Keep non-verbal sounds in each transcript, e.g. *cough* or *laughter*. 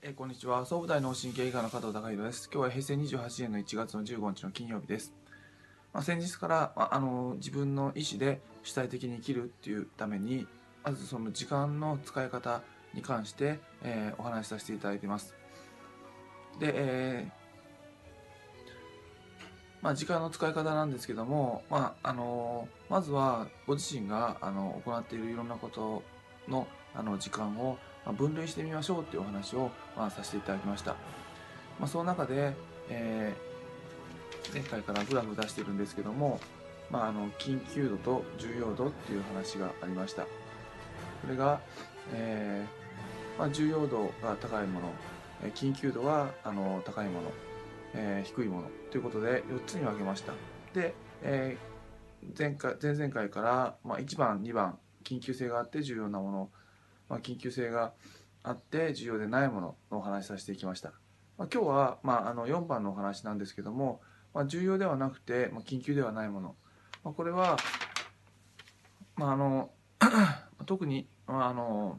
え、こんにちは。総武大脳神経外科の加藤孝弘です。今日は平成28年の1月の15日の金曜日です、まあ、先日から、まあ、あの自分の意思で主体的に生きるっていうためにまずその時間の使い方に関して、えー、お話しさせていただいてます。で、えーまあ、時間の使い方なんですけども、まああのまずはご自身があの行っているいろんなことのあの時間を分類してみましょうっていうお話を、まあ、させていただきました。まあ、その中で、えー、前回からグラフ出してるんですけども、まあ、あの緊急度と重要度っていう話がありました。これが、えーまあ、重要度が高いもの、緊急度はあの高いもの、えー、低いものということで4つに分けました。で、えー、前回前々回から、まあ、1番2番緊急性があって重要なものまあ、緊急性があって重要でないもののお話しさせていきました、まあ、今日は、まあ、あの4番のお話なんですけども、まあ、重要ではなくて、まあ、緊急ではないもの、まあ、これは、まあ、あの *clears throat* 特に、まああの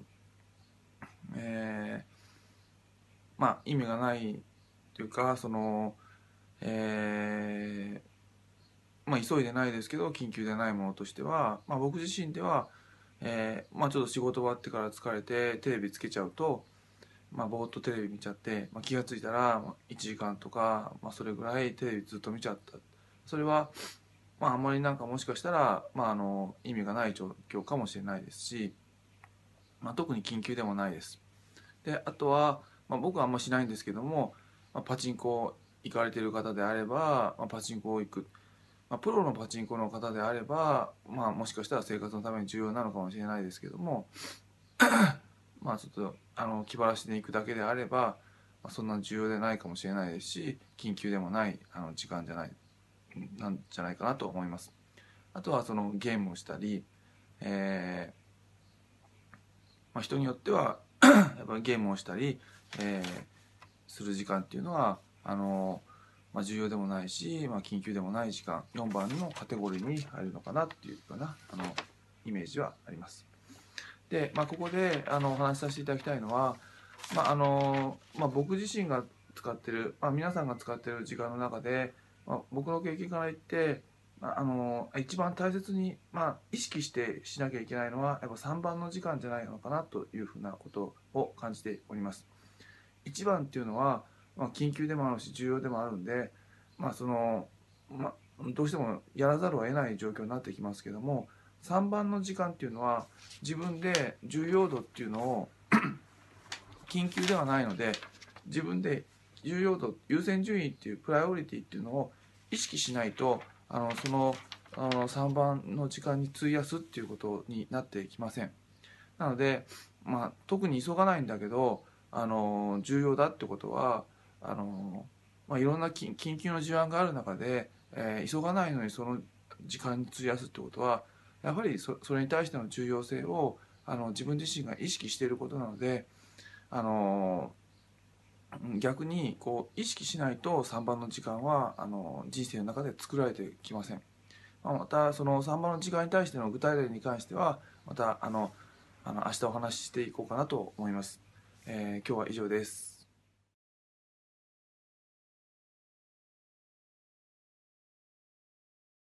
えー、まあ意味がないというかそのえー、まあ急いでないですけど緊急でないものとしては、まあ、僕自身ではえー、まあ、ちょっと仕事終わってから疲れてテレビつけちゃうと、まあ、ぼーっとテレビ見ちゃって、まあ、気が付いたら1時間とか、まあ、それぐらいテレビずっと見ちゃった。それは、まあ、あんまりなんかもしかしたら、まあ、あの意味がない状況かもしれないですし、まあ、特に緊急でもないです。であとは、まあ、僕はあんましないんですけども、まあ、パチンコ行かれてる方であれば、まあ、パチンコ行く。まあ、プロのパチンコの方であれば、まあ、もしかしたら生活のために重要なのかもしれないですけども *coughs* まあちょっとあの気晴らしで行くだけであれば、まあ、そんな重要でないかもしれないですし緊急でもないあの時間じゃないなんじゃないかなと思います。あとはそのゲームをしたり、えーまあ、人によっては *coughs* やっぱりゲームをしたり、えー、する時間っていうのはあのまあ、重要でもないし、まあ、緊急でもない時間4番のカテゴリーに入るのかなっていうようなあのイメージはあります。で、まあ、ここであのお話しさせていただきたいのは、まああのまあ、僕自身が使ってる、まあ、皆さんが使ってる時間の中で、まあ、僕の経験から言って、まあ、あの一番大切に、まあ、意識してしなきゃいけないのはやっぱ3番の時間じゃないのかなというふうなことを感じております。1番っていうのはまあ、緊急でもあるし重要でもあるんで、まあそのまあ、どうしてもやらざるを得ない状況になってきますけども3番の時間っていうのは自分で重要度っていうのを *clears throat* 緊急ではないので自分で重要度優先順位っていうプライオリティっていうのを意識しないとあのそのあの3番の時間に費やすっていうことになってきません。なので、まあ、特に急がないんだけどあの重要だってことはあの、まあ、いろんな緊急の事案がある中で、えー、急がないのにその時間に費やすってことはやはりそれに対しての重要性をあの自分自身が意識していることなのであの逆にこう意識しないと3番の時間はあの人生の中で作られてきません。またその3番の時間に対しての具体例に関してはまたあのあの明日お話ししていこうかなと思います。えー、今日は以上です。